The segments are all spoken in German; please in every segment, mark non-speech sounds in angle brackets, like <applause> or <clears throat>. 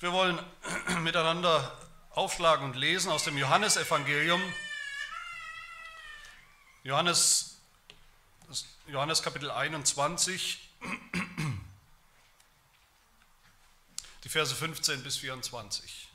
Wir wollen <clears throat> miteinander aufschlagen und lesen aus dem Johannesevangelium. Johannes, Johannes Kapitel 21, <clears throat> die Verse 15 bis 24.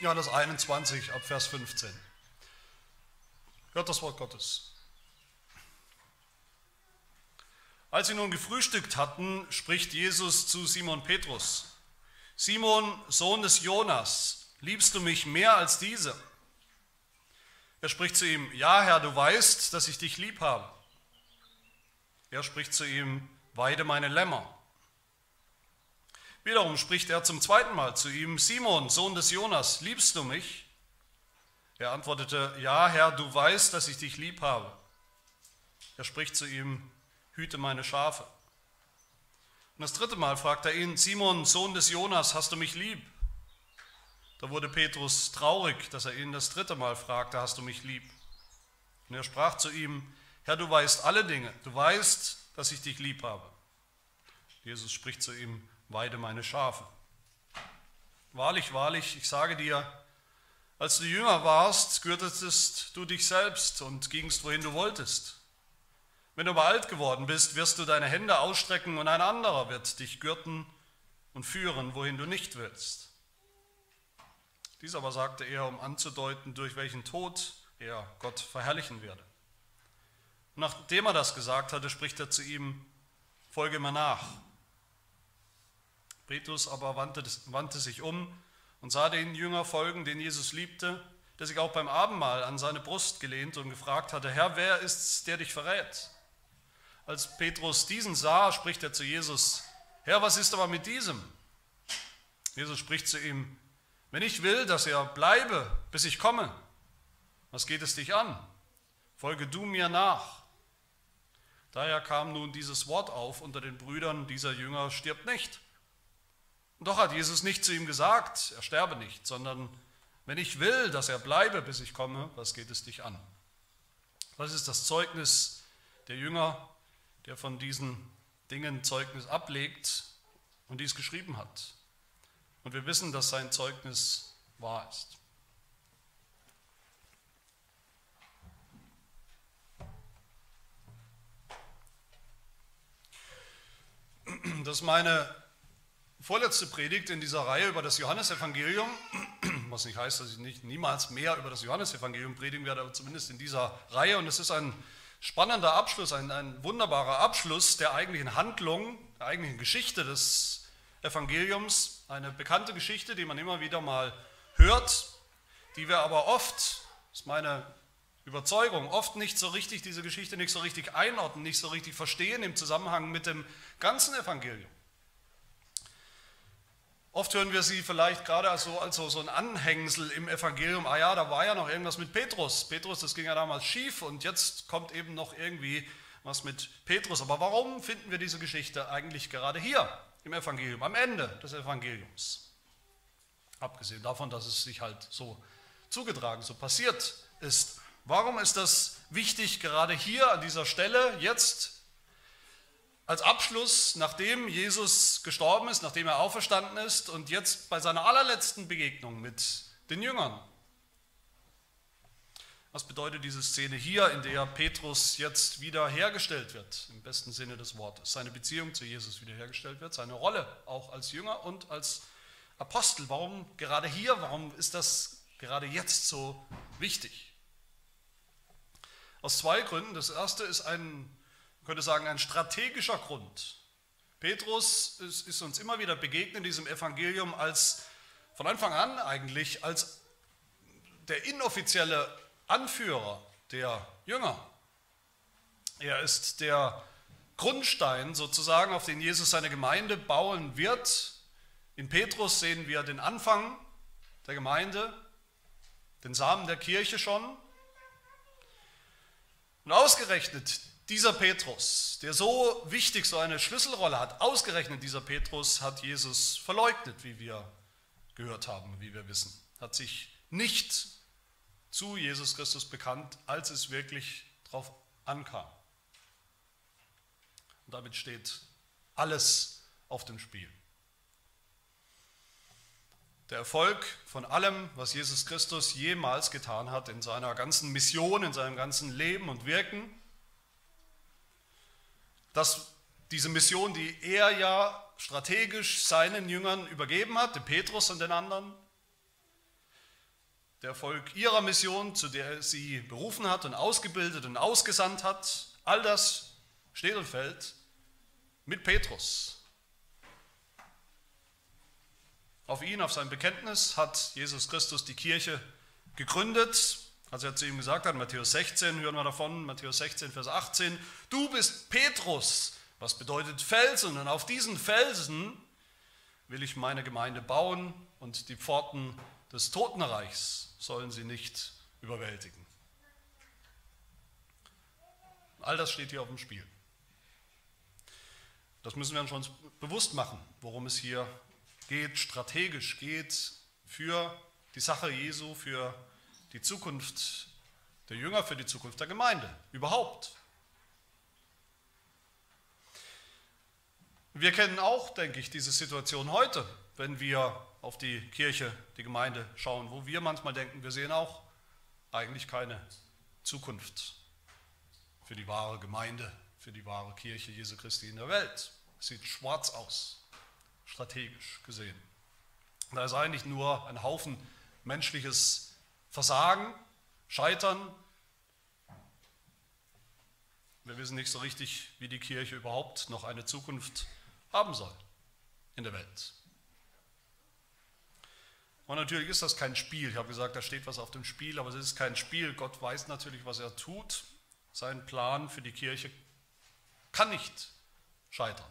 Johannes 21 ab Vers 15. Hört das Wort Gottes. Als sie nun gefrühstückt hatten, spricht Jesus zu Simon Petrus, Simon, Sohn des Jonas, liebst du mich mehr als diese? Er spricht zu ihm, ja Herr, du weißt, dass ich dich lieb habe. Er spricht zu ihm, weide meine Lämmer. Wiederum spricht er zum zweiten Mal zu ihm, Simon, Sohn des Jonas, liebst du mich? Er antwortete, ja Herr, du weißt, dass ich dich lieb habe. Er spricht zu ihm, hüte meine Schafe. Und das dritte Mal fragt er ihn, Simon, Sohn des Jonas, hast du mich lieb? Da wurde Petrus traurig, dass er ihn das dritte Mal fragte, hast du mich lieb? Und er sprach zu ihm, Herr, du weißt alle Dinge, du weißt, dass ich dich lieb habe. Jesus spricht zu ihm, weide meine Schafe. Wahrlich, wahrlich, ich sage dir, als du jünger warst, gürtetest du dich selbst und gingst, wohin du wolltest. Wenn du aber alt geworden bist, wirst du deine Hände ausstrecken und ein anderer wird dich gürten und führen, wohin du nicht willst. Dies aber sagte er, um anzudeuten, durch welchen Tod er Gott verherrlichen werde. Und nachdem er das gesagt hatte, spricht er zu ihm, folge mir nach. Petrus aber wandte, wandte sich um und sah den Jünger folgen, den Jesus liebte, der sich auch beim Abendmahl an seine Brust gelehnt und gefragt hatte, Herr, wer ist's, der dich verrät? Als Petrus diesen sah, spricht er zu Jesus, Herr, was ist aber mit diesem? Jesus spricht zu ihm, wenn ich will, dass er bleibe, bis ich komme, was geht es dich an? Folge du mir nach. Daher kam nun dieses Wort auf unter den Brüdern, dieser Jünger stirbt nicht. Und doch hat Jesus nicht zu ihm gesagt, er sterbe nicht, sondern wenn ich will, dass er bleibe, bis ich komme, was geht es dich an? Das ist das Zeugnis der Jünger, der von diesen Dingen Zeugnis ablegt und dies geschrieben hat. Und wir wissen, dass sein Zeugnis wahr ist. Das ist meine vorletzte Predigt in dieser Reihe über das Johannesevangelium, <clears throat> was nicht heißt, dass ich nicht niemals mehr über das Johannesevangelium predigen werde, aber zumindest in dieser Reihe. Und es ist ein spannender Abschluss, ein, ein wunderbarer Abschluss der eigentlichen Handlung, der eigentlichen Geschichte des Evangeliums. Eine bekannte Geschichte, die man immer wieder mal hört, die wir aber oft, das ist meine Überzeugung, oft nicht so richtig, diese Geschichte nicht so richtig einordnen, nicht so richtig verstehen im Zusammenhang mit dem ganzen Evangelium. Oft hören wir sie vielleicht gerade als so, als so ein Anhängsel im Evangelium. Ah ja, da war ja noch irgendwas mit Petrus. Petrus, das ging ja damals schief und jetzt kommt eben noch irgendwie was mit Petrus. Aber warum finden wir diese Geschichte eigentlich gerade hier im Evangelium, am Ende des Evangeliums? Abgesehen davon, dass es sich halt so zugetragen, so passiert ist. Warum ist das wichtig, gerade hier an dieser Stelle, jetzt als Abschluss, nachdem Jesus gestorben ist, nachdem er auferstanden ist und jetzt bei seiner allerletzten Begegnung mit den Jüngern. Was bedeutet diese Szene hier, in der Petrus jetzt wiederhergestellt wird, im besten Sinne des Wortes? Seine Beziehung zu Jesus wiederhergestellt wird, seine Rolle auch als Jünger und als Apostel. Warum gerade hier, warum ist das gerade jetzt so wichtig? Aus zwei Gründen. Das erste ist ein könnte sagen, ein strategischer Grund. Petrus ist, ist uns immer wieder begegnet in diesem Evangelium als von Anfang an eigentlich als der inoffizielle Anführer der Jünger. Er ist der Grundstein sozusagen, auf den Jesus seine Gemeinde bauen wird. In Petrus sehen wir den Anfang der Gemeinde, den Samen der Kirche schon. Und ausgerechnet dieser Petrus, der so wichtig so eine Schlüsselrolle hat, ausgerechnet dieser Petrus hat Jesus verleugnet, wie wir gehört haben, wie wir wissen, hat sich nicht zu Jesus Christus bekannt, als es wirklich drauf ankam. Und damit steht alles auf dem Spiel. Der Erfolg von allem, was Jesus Christus jemals getan hat in seiner ganzen Mission, in seinem ganzen Leben und Wirken, dass diese Mission, die er ja strategisch seinen Jüngern übergeben hat, dem Petrus und den anderen, der Erfolg ihrer Mission, zu der er sie berufen hat und ausgebildet und ausgesandt hat, all das steht und fällt mit Petrus. Auf ihn, auf sein Bekenntnis hat Jesus Christus die Kirche gegründet. Als er zu ihm gesagt hat, Matthäus 16, hören wir davon, Matthäus 16, Vers 18, du bist Petrus, was bedeutet Felsen, und auf diesen Felsen will ich meine Gemeinde bauen und die Pforten des Totenreichs sollen sie nicht überwältigen. All das steht hier auf dem Spiel. Das müssen wir uns bewusst machen, worum es hier geht, strategisch geht für die Sache Jesu, für die Zukunft der Jünger, für die Zukunft der Gemeinde überhaupt. Wir kennen auch, denke ich, diese Situation heute, wenn wir auf die Kirche, die Gemeinde schauen, wo wir manchmal denken, wir sehen auch eigentlich keine Zukunft für die wahre Gemeinde, für die wahre Kirche Jesu Christi in der Welt. Es sieht schwarz aus, strategisch gesehen. Da ist eigentlich nur ein Haufen menschliches Versagen, Scheitern. Wir wissen nicht so richtig, wie die Kirche überhaupt noch eine Zukunft haben soll in der Welt. Und natürlich ist das kein Spiel. Ich habe gesagt, da steht was auf dem Spiel, aber es ist kein Spiel. Gott weiß natürlich, was er tut. Sein Plan für die Kirche kann nicht scheitern.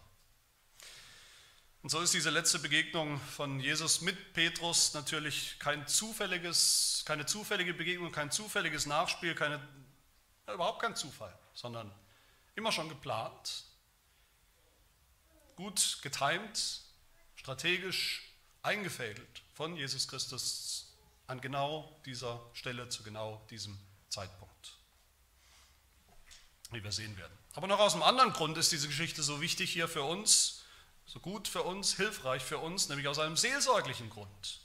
Und so ist diese letzte Begegnung von Jesus mit Petrus natürlich kein zufälliges, keine zufällige Begegnung, kein zufälliges Nachspiel, keine, überhaupt kein Zufall, sondern immer schon geplant, gut getimt, strategisch eingefädelt von Jesus Christus an genau dieser Stelle zu genau diesem Zeitpunkt. Wie wir sehen werden. Aber noch aus einem anderen Grund ist diese Geschichte so wichtig hier für uns, so gut für uns, hilfreich für uns, nämlich aus einem seelsorglichen Grund.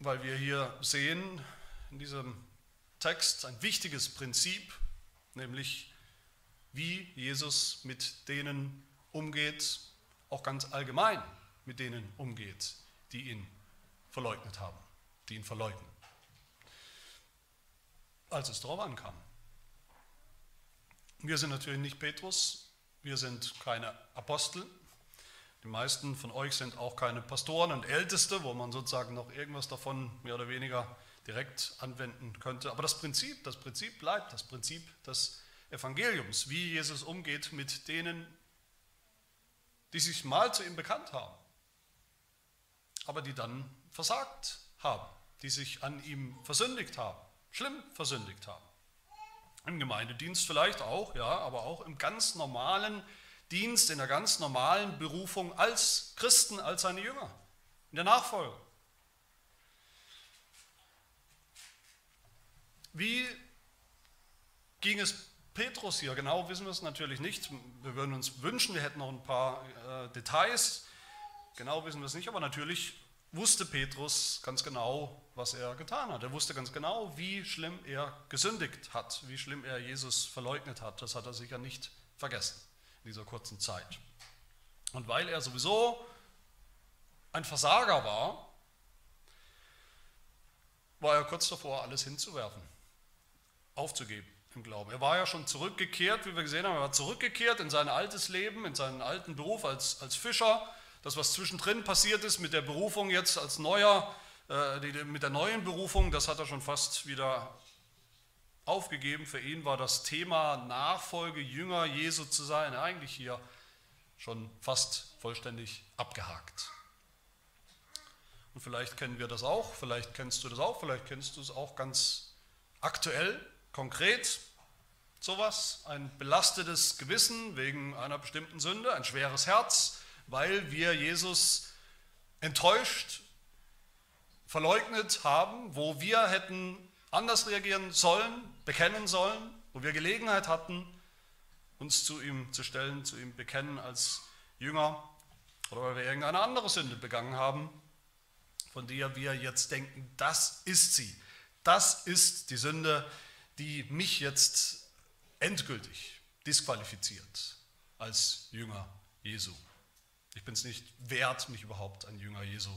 Weil wir hier sehen in diesem Text ein wichtiges Prinzip, nämlich wie Jesus mit denen umgeht, auch ganz allgemein mit denen umgeht, die ihn verleugnet haben, die ihn verleugnen. Als es darauf ankam. Wir sind natürlich nicht Petrus, wir sind keine Apostel. Die meisten von euch sind auch keine Pastoren und Älteste, wo man sozusagen noch irgendwas davon mehr oder weniger direkt anwenden könnte. Aber das Prinzip, das Prinzip bleibt, das Prinzip des Evangeliums, wie Jesus umgeht mit denen, die sich mal zu ihm bekannt haben aber die dann versagt haben, die sich an ihm versündigt haben, schlimm versündigt haben. Im Gemeindedienst vielleicht auch, ja, aber auch im ganz normalen Dienst, in der ganz normalen Berufung als Christen, als seine Jünger, in der Nachfolge. Wie ging es Petrus hier? Genau wissen wir es natürlich nicht. Wir würden uns wünschen, wir hätten noch ein paar äh, Details. Genau wissen wir es nicht, aber natürlich wusste Petrus ganz genau, was er getan hat. Er wusste ganz genau, wie schlimm er gesündigt hat, wie schlimm er Jesus verleugnet hat. Das hat er sicher nicht vergessen in dieser kurzen Zeit. Und weil er sowieso ein Versager war, war er kurz davor, alles hinzuwerfen, aufzugeben im Glauben. Er war ja schon zurückgekehrt, wie wir gesehen haben, er war zurückgekehrt in sein altes Leben, in seinen alten Beruf als, als Fischer das, was zwischendrin passiert ist mit der Berufung jetzt als neuer, äh, mit der neuen Berufung, das hat er schon fast wieder aufgegeben. Für ihn war das Thema Nachfolge, Jünger Jesu zu sein, eigentlich hier schon fast vollständig abgehakt. Und vielleicht kennen wir das auch, vielleicht kennst du das auch, vielleicht kennst du es auch ganz aktuell, konkret. Sowas, ein belastetes Gewissen wegen einer bestimmten Sünde, ein schweres Herz, weil wir Jesus enttäuscht, verleugnet haben, wo wir hätten anders reagieren sollen, bekennen sollen, wo wir Gelegenheit hatten, uns zu ihm zu stellen, zu ihm bekennen als Jünger oder weil wir irgendeine andere Sünde begangen haben, von der wir jetzt denken, das ist sie. Das ist die Sünde, die mich jetzt endgültig disqualifiziert als Jünger Jesu. Ich bin es nicht wert, mich überhaupt ein Jünger Jesu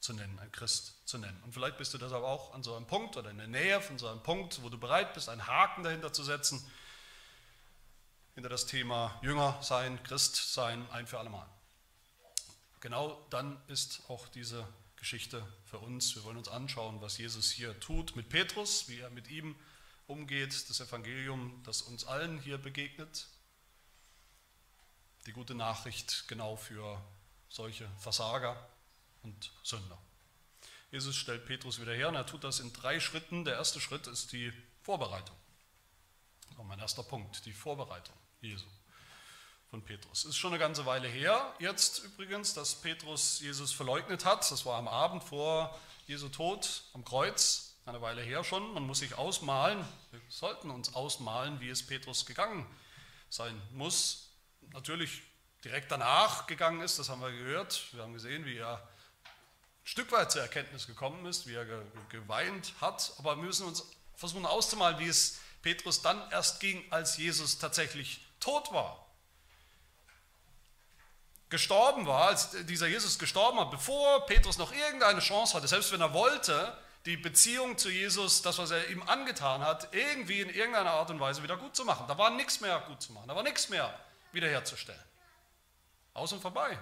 zu nennen, ein Christ zu nennen. Und vielleicht bist du deshalb auch an so einem Punkt oder in der Nähe von so einem Punkt, wo du bereit bist, einen Haken dahinter zu setzen, hinter das Thema Jünger sein, Christ sein, ein für alle Mal. Genau dann ist auch diese Geschichte für uns. Wir wollen uns anschauen, was Jesus hier tut mit Petrus, wie er mit ihm umgeht, das Evangelium, das uns allen hier begegnet. Die gute Nachricht genau für solche Versager und Sünder. Jesus stellt Petrus wieder her und er tut das in drei Schritten. Der erste Schritt ist die Vorbereitung. War mein erster Punkt, die Vorbereitung Jesu von Petrus. Ist schon eine ganze Weile her, jetzt übrigens, dass Petrus Jesus verleugnet hat. Das war am Abend vor Jesu Tod am Kreuz, eine Weile her schon. Man muss sich ausmalen, wir sollten uns ausmalen, wie es Petrus gegangen sein muss. Natürlich direkt danach gegangen ist, das haben wir gehört. Wir haben gesehen, wie er ein Stück weit zur Erkenntnis gekommen ist, wie er geweint hat. Aber wir müssen uns versuchen auszumalen, wie es Petrus dann erst ging, als Jesus tatsächlich tot war gestorben war, als dieser Jesus gestorben war, bevor Petrus noch irgendeine Chance hatte, selbst wenn er wollte, die Beziehung zu Jesus, das, was er ihm angetan hat, irgendwie in irgendeiner Art und Weise wieder gut zu machen. Da war nichts mehr gut zu machen, da war nichts mehr wiederherzustellen. Aus und vorbei.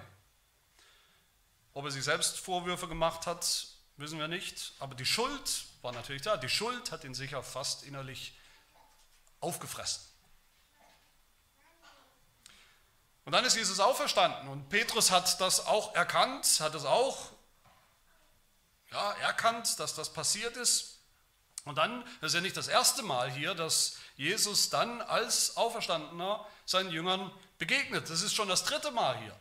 Ob er sich selbst Vorwürfe gemacht hat, wissen wir nicht, aber die Schuld war natürlich da. Die Schuld hat ihn sicher fast innerlich aufgefressen. Und dann ist Jesus auferstanden und Petrus hat das auch erkannt, hat es auch ja, erkannt, dass das passiert ist. Und dann, das ist ja nicht das erste Mal hier, dass Jesus dann als Auferstandener seinen Jüngern begegnet. Das ist schon das dritte Mal hier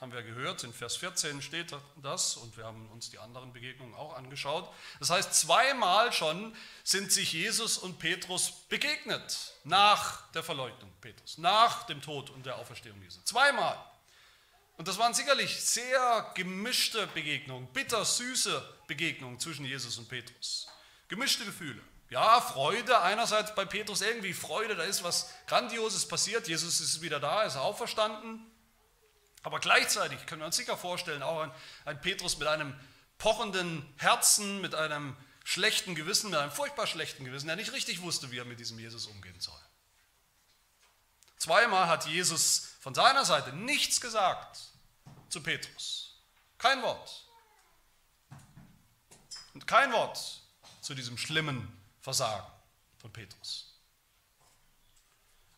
haben wir gehört, in Vers 14 steht das und wir haben uns die anderen Begegnungen auch angeschaut. Das heißt, zweimal schon sind sich Jesus und Petrus begegnet nach der Verleugnung Petrus, nach dem Tod und der Auferstehung Jesu. Zweimal. Und das waren sicherlich sehr gemischte Begegnungen, bitter-süße Begegnungen zwischen Jesus und Petrus. Gemischte Gefühle. Ja, Freude einerseits bei Petrus, irgendwie Freude, da ist was Grandioses passiert, Jesus ist wieder da, ist auferstanden. Aber gleichzeitig können wir uns sicher vorstellen, auch ein, ein Petrus mit einem pochenden Herzen, mit einem schlechten Gewissen, mit einem furchtbar schlechten Gewissen, der nicht richtig wusste, wie er mit diesem Jesus umgehen soll. Zweimal hat Jesus von seiner Seite nichts gesagt zu Petrus. Kein Wort. Und kein Wort zu diesem schlimmen Versagen von Petrus.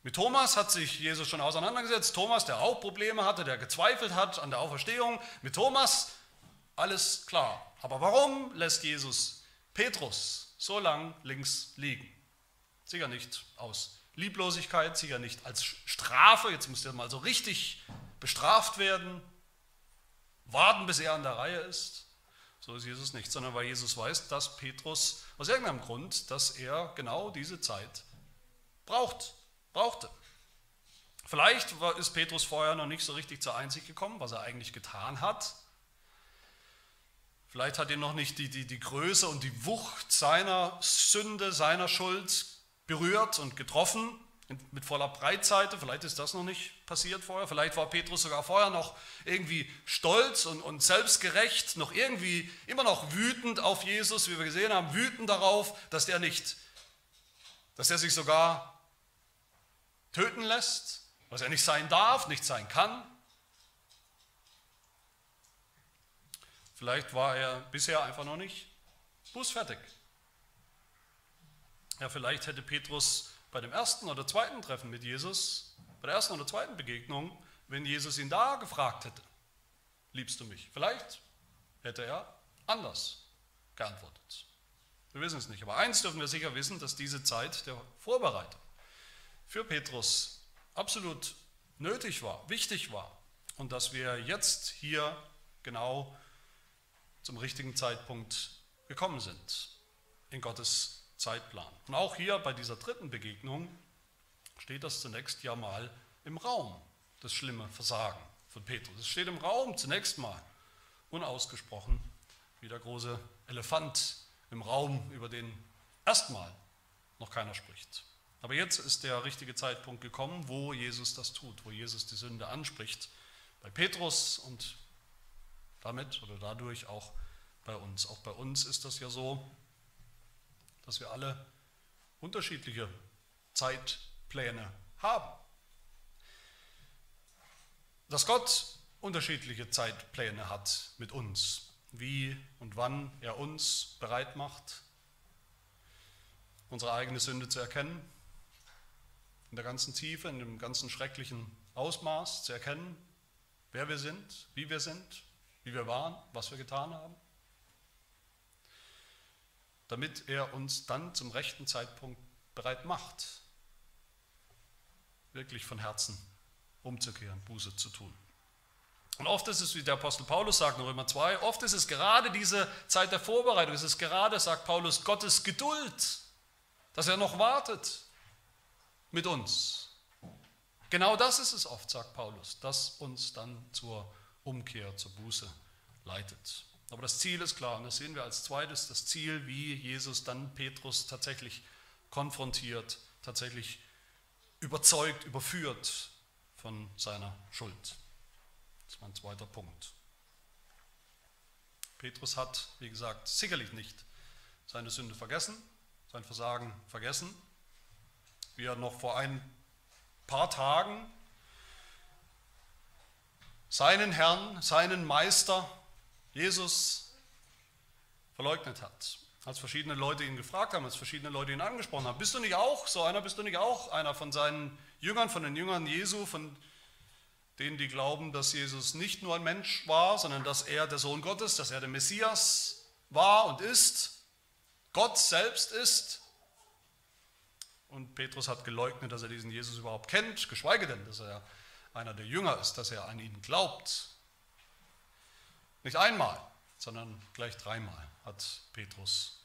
Mit Thomas hat sich Jesus schon auseinandergesetzt. Thomas, der auch Probleme hatte, der gezweifelt hat an der Auferstehung. Mit Thomas alles klar. Aber warum lässt Jesus Petrus so lang links liegen? Sicher nicht aus Lieblosigkeit, sicher nicht als Strafe. Jetzt muss der mal so richtig bestraft werden. Warten, bis er an der Reihe ist. So ist Jesus nicht, sondern weil Jesus weiß, dass Petrus aus irgendeinem Grund, dass er genau diese Zeit braucht brauchte. Vielleicht ist Petrus vorher noch nicht so richtig zur Einsicht gekommen, was er eigentlich getan hat. Vielleicht hat ihn noch nicht die, die, die Größe und die Wucht seiner Sünde, seiner Schuld berührt und getroffen mit voller Breitseite. Vielleicht ist das noch nicht passiert vorher. Vielleicht war Petrus sogar vorher noch irgendwie stolz und, und selbstgerecht, noch irgendwie immer noch wütend auf Jesus, wie wir gesehen haben, wütend darauf, dass er nicht, dass er sich sogar töten lässt, was er nicht sein darf, nicht sein kann. Vielleicht war er bisher einfach noch nicht bußfertig. Ja, vielleicht hätte Petrus bei dem ersten oder zweiten Treffen mit Jesus, bei der ersten oder zweiten Begegnung, wenn Jesus ihn da gefragt hätte, liebst du mich? Vielleicht hätte er anders geantwortet. Wir wissen es nicht. Aber eins dürfen wir sicher wissen, dass diese Zeit der Vorbereitung für Petrus absolut nötig war, wichtig war und dass wir jetzt hier genau zum richtigen Zeitpunkt gekommen sind in Gottes Zeitplan. Und auch hier bei dieser dritten Begegnung steht das zunächst ja mal im Raum, das schlimme Versagen von Petrus. Es steht im Raum zunächst mal, unausgesprochen, wie der große Elefant im Raum, über den erstmal noch keiner spricht. Aber jetzt ist der richtige Zeitpunkt gekommen, wo Jesus das tut, wo Jesus die Sünde anspricht. Bei Petrus und damit oder dadurch auch bei uns. Auch bei uns ist das ja so, dass wir alle unterschiedliche Zeitpläne haben. Dass Gott unterschiedliche Zeitpläne hat mit uns, wie und wann er uns bereit macht, unsere eigene Sünde zu erkennen, in der ganzen Tiefe, in dem ganzen schrecklichen Ausmaß zu erkennen, wer wir sind, wie wir sind, wie wir waren, was wir getan haben, damit er uns dann zum rechten Zeitpunkt bereit macht, wirklich von Herzen umzukehren, Buße zu tun. Und oft ist es, wie der Apostel Paulus sagt in Römer 2, oft ist es gerade diese Zeit der Vorbereitung, es ist gerade, sagt Paulus, Gottes Geduld, dass er noch wartet mit uns. Genau das ist es oft, sagt Paulus, das uns dann zur Umkehr, zur Buße leitet. Aber das Ziel ist klar und das sehen wir als zweites, das Ziel, wie Jesus dann Petrus tatsächlich konfrontiert, tatsächlich überzeugt, überführt von seiner Schuld. Das ist mein zweiter Punkt. Petrus hat, wie gesagt, sicherlich nicht seine Sünde vergessen, sein Versagen vergessen, wie er noch vor ein paar Tagen seinen Herrn, seinen Meister, Jesus, verleugnet hat. Als verschiedene Leute ihn gefragt haben, als verschiedene Leute ihn angesprochen haben, bist du nicht auch so einer, bist du nicht auch einer von seinen Jüngern, von den Jüngern Jesu, von denen, die glauben, dass Jesus nicht nur ein Mensch war, sondern dass er der Sohn Gottes, dass er der Messias war und ist, Gott selbst ist. Und Petrus hat geleugnet, dass er diesen Jesus überhaupt kennt, geschweige denn, dass er einer der Jünger ist, dass er an ihn glaubt. Nicht einmal, sondern gleich dreimal hat Petrus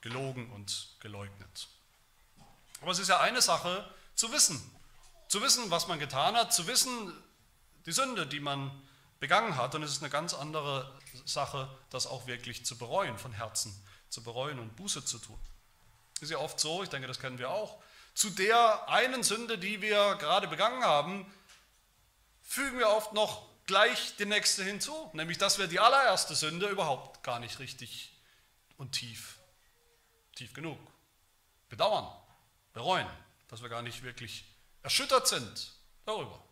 gelogen und geleugnet. Aber es ist ja eine Sache zu wissen, zu wissen, was man getan hat, zu wissen, die Sünde, die man begangen hat. Und es ist eine ganz andere Sache, das auch wirklich zu bereuen, von Herzen zu bereuen und Buße zu tun. Ist ja oft so, ich denke, das kennen wir auch, zu der einen Sünde, die wir gerade begangen haben, fügen wir oft noch gleich die nächste hinzu, nämlich dass wir die allererste Sünde überhaupt gar nicht richtig und tief, tief genug bedauern, bereuen, dass wir gar nicht wirklich erschüttert sind darüber.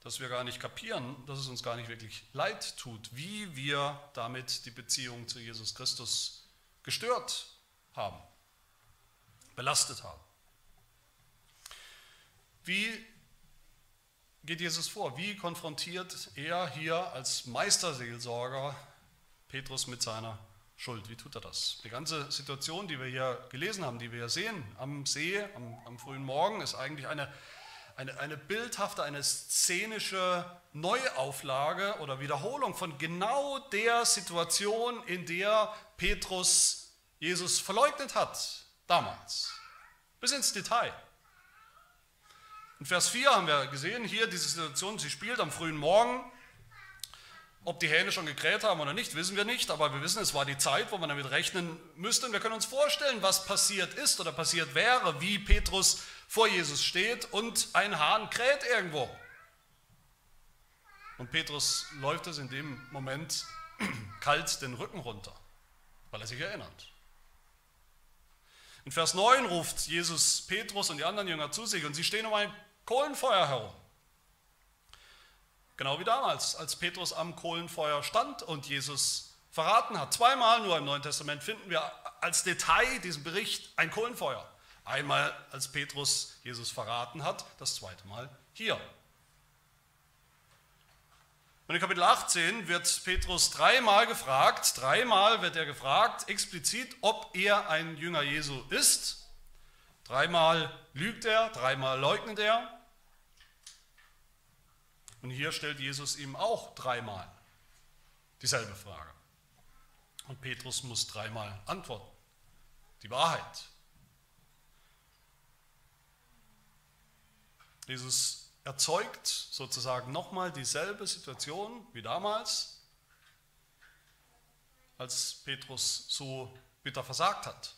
Dass wir gar nicht kapieren, dass es uns gar nicht wirklich leid tut, wie wir damit die Beziehung zu Jesus Christus gestört haben, belastet haben. Wie geht Jesus vor? Wie konfrontiert er hier als Meisterseelsorger Petrus mit seiner Schuld. Wie tut er das? Die ganze Situation, die wir hier gelesen haben, die wir hier sehen am See, am, am frühen Morgen, ist eigentlich eine, eine, eine bildhafte, eine szenische Neuauflage oder Wiederholung von genau der Situation, in der Petrus Jesus verleugnet hat, damals. Bis ins Detail. In Vers 4 haben wir gesehen, hier diese Situation, sie spielt am frühen Morgen. Ob die Hähne schon gekräht haben oder nicht, wissen wir nicht, aber wir wissen, es war die Zeit, wo man damit rechnen müsste. Und wir können uns vorstellen, was passiert ist oder passiert wäre, wie Petrus vor Jesus steht und ein Hahn kräht irgendwo. Und Petrus läuft es in dem Moment <clears throat> kalt den Rücken runter, weil er sich erinnert. In Vers 9 ruft Jesus Petrus und die anderen Jünger zu sich und sie stehen um ein Kohlenfeuer herum. Genau wie damals, als Petrus am Kohlenfeuer stand und Jesus verraten hat. Zweimal nur im Neuen Testament finden wir als Detail diesen Bericht ein Kohlenfeuer. Einmal, als Petrus Jesus verraten hat, das zweite Mal hier. Und in Kapitel 18 wird Petrus dreimal gefragt, dreimal wird er gefragt, explizit, ob er ein Jünger Jesu ist. Dreimal lügt er, dreimal leugnet er. Und hier stellt Jesus ihm auch dreimal dieselbe Frage. Und Petrus muss dreimal antworten. Die Wahrheit. Jesus erzeugt sozusagen nochmal dieselbe Situation wie damals, als Petrus so bitter versagt hat.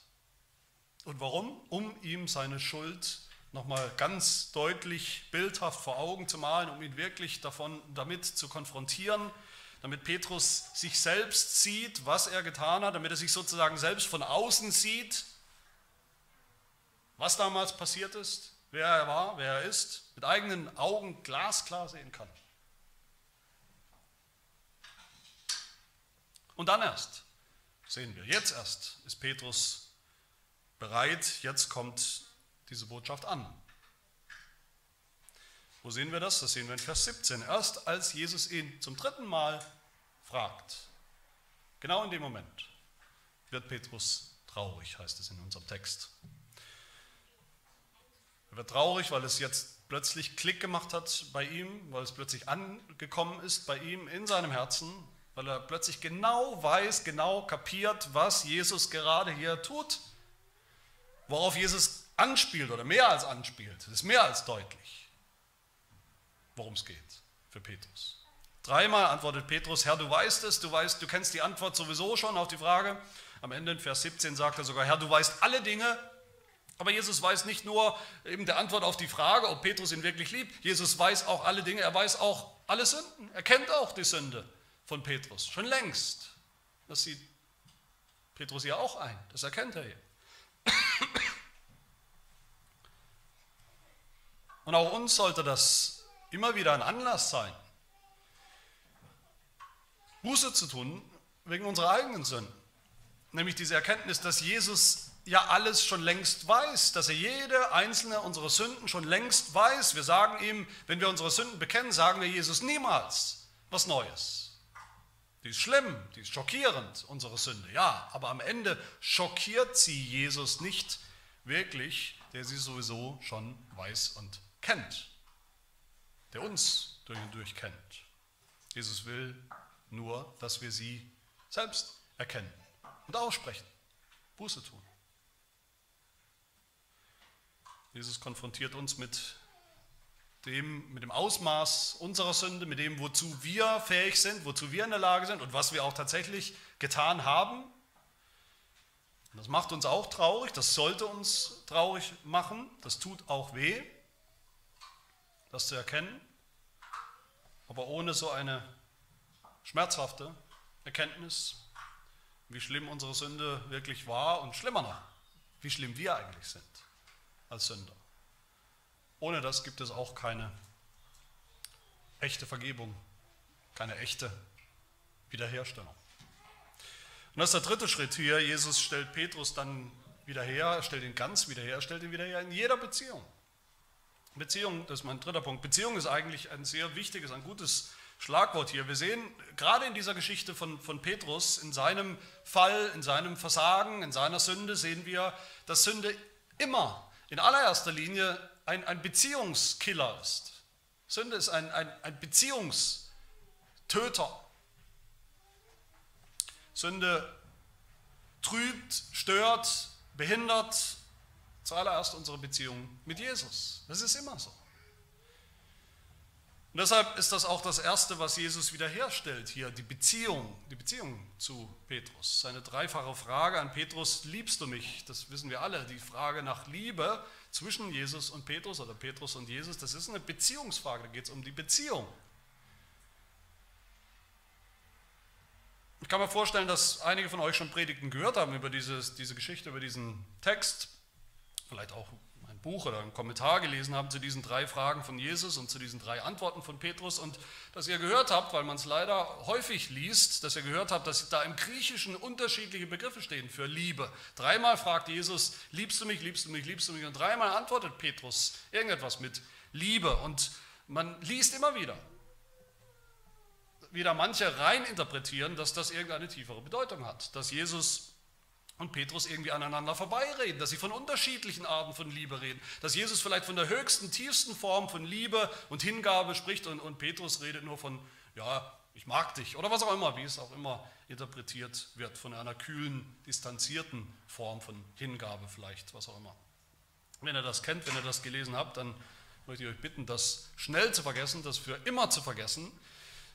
Und warum? Um ihm seine Schuld nochmal ganz deutlich bildhaft vor Augen zu malen, um ihn wirklich davon, damit zu konfrontieren, damit Petrus sich selbst sieht, was er getan hat, damit er sich sozusagen selbst von außen sieht, was damals passiert ist, wer er war, wer er ist, mit eigenen Augen glasklar sehen kann. Und dann erst sehen wir, jetzt erst ist Petrus bereit, jetzt kommt diese Botschaft an. Wo sehen wir das? Das sehen wir in Vers 17. Erst als Jesus ihn zum dritten Mal fragt, genau in dem Moment, wird Petrus traurig, heißt es in unserem Text. Er wird traurig, weil es jetzt plötzlich Klick gemacht hat bei ihm, weil es plötzlich angekommen ist bei ihm in seinem Herzen, weil er plötzlich genau weiß, genau kapiert, was Jesus gerade hier tut, worauf Jesus anspielt oder mehr als anspielt. Es ist mehr als deutlich, worum es geht für Petrus. Dreimal antwortet Petrus, Herr, du weißt es, du weißt, du kennst die Antwort sowieso schon auf die Frage. Am Ende in Vers 17 sagt er sogar, Herr, du weißt alle Dinge. Aber Jesus weiß nicht nur eben der Antwort auf die Frage, ob Petrus ihn wirklich liebt. Jesus weiß auch alle Dinge, er weiß auch alle Sünden. Er kennt auch die Sünde von Petrus, schon längst. Das sieht Petrus ja auch ein, das erkennt er hier. Und auch uns sollte das immer wieder ein Anlass sein, Buße zu tun wegen unserer eigenen Sünden. Nämlich diese Erkenntnis, dass Jesus ja alles schon längst weiß, dass er jede einzelne unserer Sünden schon längst weiß. Wir sagen ihm, wenn wir unsere Sünden bekennen, sagen wir Jesus niemals was Neues. Die ist schlimm, die ist schockierend, unsere Sünde, ja, aber am Ende schockiert sie Jesus nicht wirklich, der sie sowieso schon weiß und kennt, der uns durch und durch kennt. Jesus will nur, dass wir sie selbst erkennen und aussprechen, Buße tun. Jesus konfrontiert uns mit dem, mit dem Ausmaß unserer Sünde, mit dem, wozu wir fähig sind, wozu wir in der Lage sind und was wir auch tatsächlich getan haben. Und das macht uns auch traurig, das sollte uns traurig machen, das tut auch weh das zu erkennen, aber ohne so eine schmerzhafte Erkenntnis, wie schlimm unsere Sünde wirklich war und schlimmer noch, wie schlimm wir eigentlich sind als Sünder. Ohne das gibt es auch keine echte Vergebung, keine echte Wiederherstellung. Und das ist der dritte Schritt hier. Jesus stellt Petrus dann wieder her, stellt ihn ganz wieder her, stellt ihn wieder her in jeder Beziehung. Beziehung, das ist mein dritter Punkt. Beziehung ist eigentlich ein sehr wichtiges, ein gutes Schlagwort hier. Wir sehen gerade in dieser Geschichte von, von Petrus, in seinem Fall, in seinem Versagen, in seiner Sünde, sehen wir, dass Sünde immer in allererster Linie ein, ein Beziehungskiller ist. Sünde ist ein, ein, ein Beziehungstöter. Sünde trübt, stört, behindert, Zuallererst unsere Beziehung mit Jesus. Das ist immer so. Und deshalb ist das auch das Erste, was Jesus wiederherstellt hier, die Beziehung, die Beziehung zu Petrus. Seine dreifache Frage an Petrus, liebst du mich? Das wissen wir alle. Die Frage nach Liebe zwischen Jesus und Petrus oder Petrus und Jesus, das ist eine Beziehungsfrage, da geht es um die Beziehung. Ich kann mir vorstellen, dass einige von euch schon Predigten gehört haben über dieses, diese Geschichte, über diesen Text vielleicht auch ein Buch oder einen Kommentar gelesen haben zu diesen drei Fragen von Jesus und zu diesen drei Antworten von Petrus und dass ihr gehört habt, weil man es leider häufig liest, dass ihr gehört habt, dass da im Griechischen unterschiedliche Begriffe stehen für Liebe. Dreimal fragt Jesus, liebst du mich, liebst du mich, liebst du mich und dreimal antwortet Petrus irgendetwas mit Liebe und man liest immer wieder, wieder manche rein interpretieren, dass das irgendeine tiefere Bedeutung hat, dass Jesus und Petrus irgendwie aneinander vorbeireden, dass sie von unterschiedlichen Arten von Liebe reden, dass Jesus vielleicht von der höchsten, tiefsten Form von Liebe und Hingabe spricht und, und Petrus redet nur von ja, ich mag dich oder was auch immer, wie es auch immer interpretiert wird von einer kühlen, distanzierten Form von Hingabe vielleicht, was auch immer. Wenn ihr das kennt, wenn ihr das gelesen habt, dann möchte ich euch bitten, das schnell zu vergessen, das für immer zu vergessen.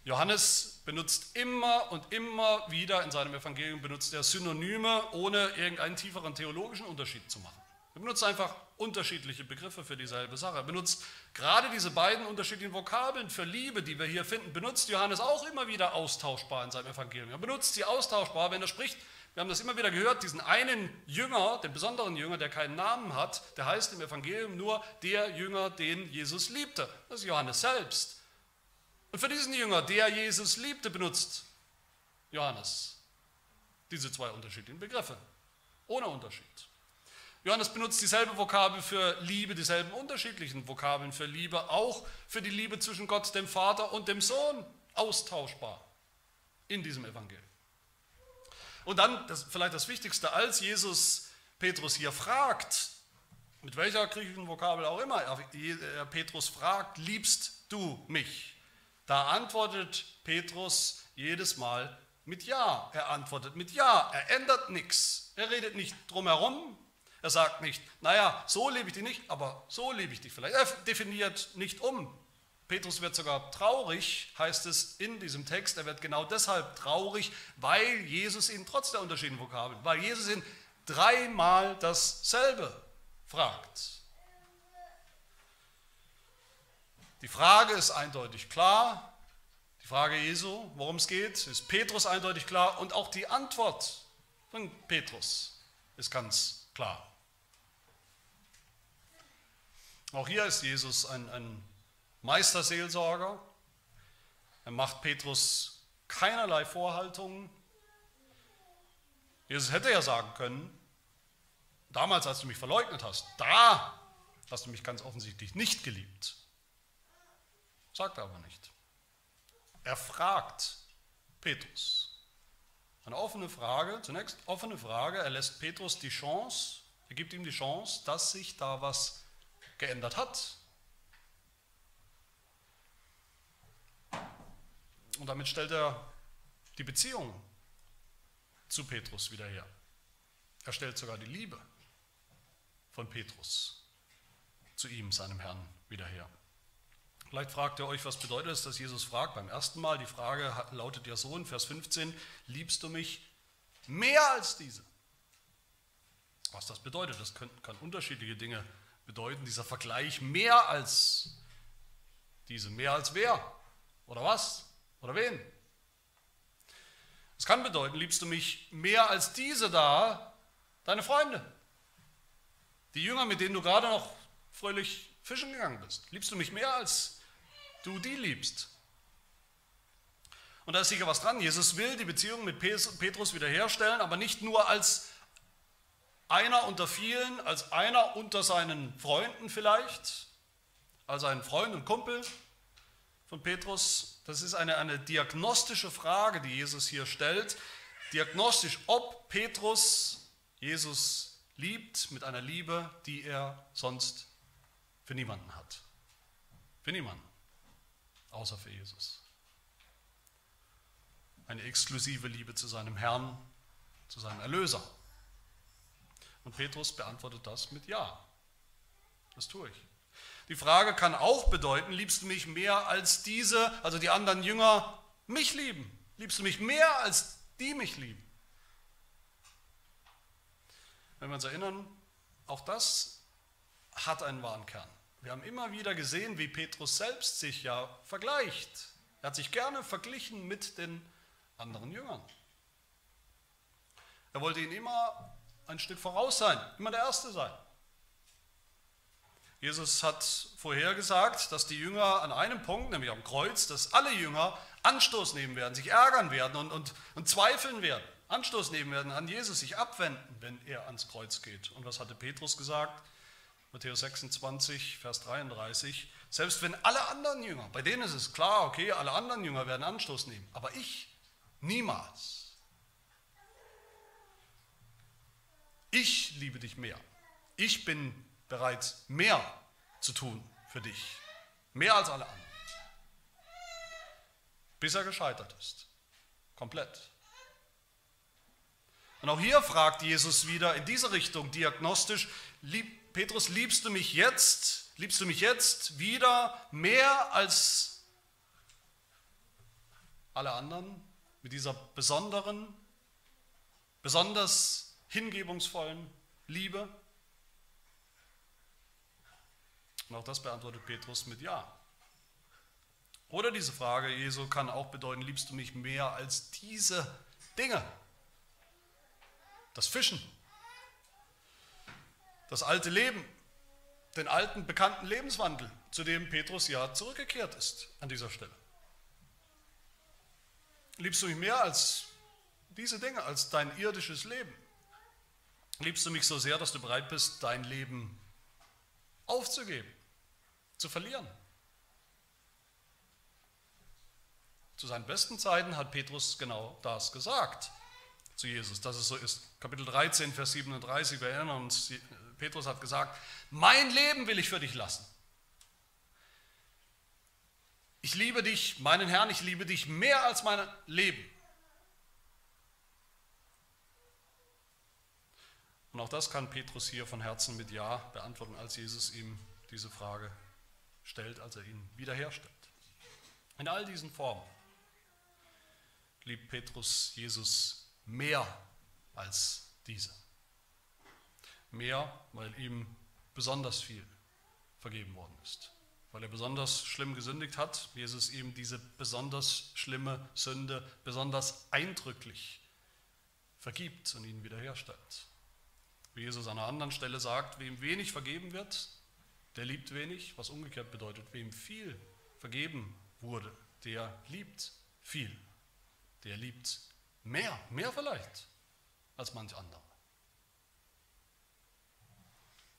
Johannes benutzt immer und immer wieder in seinem Evangelium benutzt er Synonyme, ohne irgendeinen tieferen theologischen Unterschied zu machen. Er benutzt einfach unterschiedliche Begriffe für dieselbe Sache. Er benutzt gerade diese beiden unterschiedlichen Vokabeln für Liebe, die wir hier finden, benutzt Johannes auch immer wieder austauschbar in seinem Evangelium. Er benutzt sie austauschbar, wenn er spricht. Wir haben das immer wieder gehört, diesen einen Jünger, den besonderen Jünger, der keinen Namen hat, der heißt im Evangelium nur der Jünger, den Jesus liebte. Das ist Johannes selbst. Und für diesen Jünger, der Jesus liebte, benutzt Johannes diese zwei unterschiedlichen Begriffe. Ohne Unterschied. Johannes benutzt dieselbe Vokabel für Liebe, dieselben unterschiedlichen Vokabeln für Liebe, auch für die Liebe zwischen Gott, dem Vater und dem Sohn, austauschbar in diesem Evangelium. Und dann, das, vielleicht das Wichtigste, als Jesus Petrus hier fragt, mit welcher griechischen Vokabel auch immer, er Petrus fragt, liebst du mich? Da antwortet Petrus jedes Mal mit Ja. Er antwortet mit Ja. Er ändert nichts. Er redet nicht drumherum, er sagt nicht, naja, so liebe ich dich nicht, aber so liebe ich dich vielleicht. Er definiert nicht um. Petrus wird sogar traurig, heißt es in diesem Text. Er wird genau deshalb traurig, weil Jesus ihn trotz der unterschiedlichen Vokabeln, weil Jesus ihn dreimal dasselbe fragt. Die Frage ist eindeutig klar. Die Frage Jesu, worum es geht, ist Petrus eindeutig klar und auch die Antwort von Petrus ist ganz klar. Auch hier ist Jesus ein, ein Meisterseelsorger. Er macht Petrus keinerlei Vorhaltungen. Jesus hätte ja sagen können, damals, als du mich verleugnet hast, da hast du mich ganz offensichtlich nicht geliebt. Sagt er aber nicht. Er fragt Petrus. Eine offene Frage, zunächst offene Frage, er lässt Petrus die Chance, er gibt ihm die Chance, dass sich da was geändert hat. Und damit stellt er die Beziehung zu Petrus wieder her. Er stellt sogar die Liebe von Petrus zu ihm, seinem Herrn, wieder her. Vielleicht fragt ihr euch, was bedeutet es, dass Jesus fragt beim ersten Mal? Die Frage lautet ja so in Vers 15, liebst du mich mehr als diese? Was das bedeutet, das kann, kann unterschiedliche Dinge bedeuten, dieser Vergleich mehr als diese, mehr als wer oder was oder wen. Es kann bedeuten, liebst du mich mehr als diese da, deine Freunde, die Jünger, mit denen du gerade noch fröhlich fischen gegangen bist. Liebst du mich mehr als du die liebst? Und da ist sicher was dran. Jesus will die Beziehung mit Petrus wiederherstellen, aber nicht nur als einer unter vielen, als einer unter seinen Freunden vielleicht, als ein Freund und Kumpel von Petrus. Das ist eine, eine diagnostische Frage, die Jesus hier stellt. Diagnostisch, ob Petrus Jesus liebt mit einer Liebe, die er sonst für niemanden hat. Für niemanden, außer für Jesus. Eine exklusive Liebe zu seinem Herrn, zu seinem Erlöser. Und Petrus beantwortet das mit Ja. Das tue ich. Die Frage kann auch bedeuten, liebst du mich mehr als diese, also die anderen Jünger, mich lieben? Liebst du mich mehr als die mich lieben? Wenn wir uns erinnern, auch das hat einen wahren Kern. Wir haben immer wieder gesehen, wie Petrus selbst sich ja vergleicht. Er hat sich gerne verglichen mit den anderen Jüngern. Er wollte ihn immer ein Stück voraus sein, immer der Erste sein. Jesus hat vorhergesagt, dass die Jünger an einem Punkt, nämlich am Kreuz, dass alle Jünger Anstoß nehmen werden, sich ärgern werden und, und, und zweifeln werden, Anstoß nehmen werden an Jesus, sich abwenden, wenn er ans Kreuz geht. Und was hatte Petrus gesagt? Matthäus 26, Vers 33. Selbst wenn alle anderen Jünger, bei denen ist es klar, okay, alle anderen Jünger werden Anstoß nehmen, aber ich niemals. Ich liebe dich mehr. Ich bin bereit, mehr zu tun für dich. Mehr als alle anderen. bis er gescheitert ist. Komplett. Und auch hier fragt Jesus wieder in diese Richtung diagnostisch, lieb, Petrus, liebst du mich jetzt, liebst du mich jetzt wieder mehr als alle anderen mit dieser besonderen, besonders hingebungsvollen Liebe? Und auch das beantwortet Petrus mit Ja. Oder diese Frage Jesu kann auch bedeuten, liebst du mich mehr als diese Dinge? Das Fischen, das alte Leben, den alten bekannten Lebenswandel, zu dem Petrus ja zurückgekehrt ist an dieser Stelle. Liebst du mich mehr als diese Dinge, als dein irdisches Leben? Liebst du mich so sehr, dass du bereit bist, dein Leben aufzugeben, zu verlieren? Zu seinen besten Zeiten hat Petrus genau das gesagt zu Jesus, dass es so ist. Kapitel 13, Vers 37, wir erinnern uns, Petrus hat gesagt, mein Leben will ich für dich lassen. Ich liebe dich, meinen Herrn, ich liebe dich mehr als mein Leben. Und auch das kann Petrus hier von Herzen mit Ja beantworten, als Jesus ihm diese Frage stellt, als er ihn wiederherstellt. In all diesen Formen liebt Petrus Jesus mehr als diese. Mehr, weil ihm besonders viel vergeben worden ist. Weil er besonders schlimm gesündigt hat, Jesus ihm diese besonders schlimme Sünde besonders eindrücklich vergibt und ihn wiederherstellt. Wie Jesus an einer anderen Stelle sagt, wem wenig vergeben wird, der liebt wenig, was umgekehrt bedeutet, wem viel vergeben wurde, der liebt viel. Der liebt mehr, mehr vielleicht als manch anderer.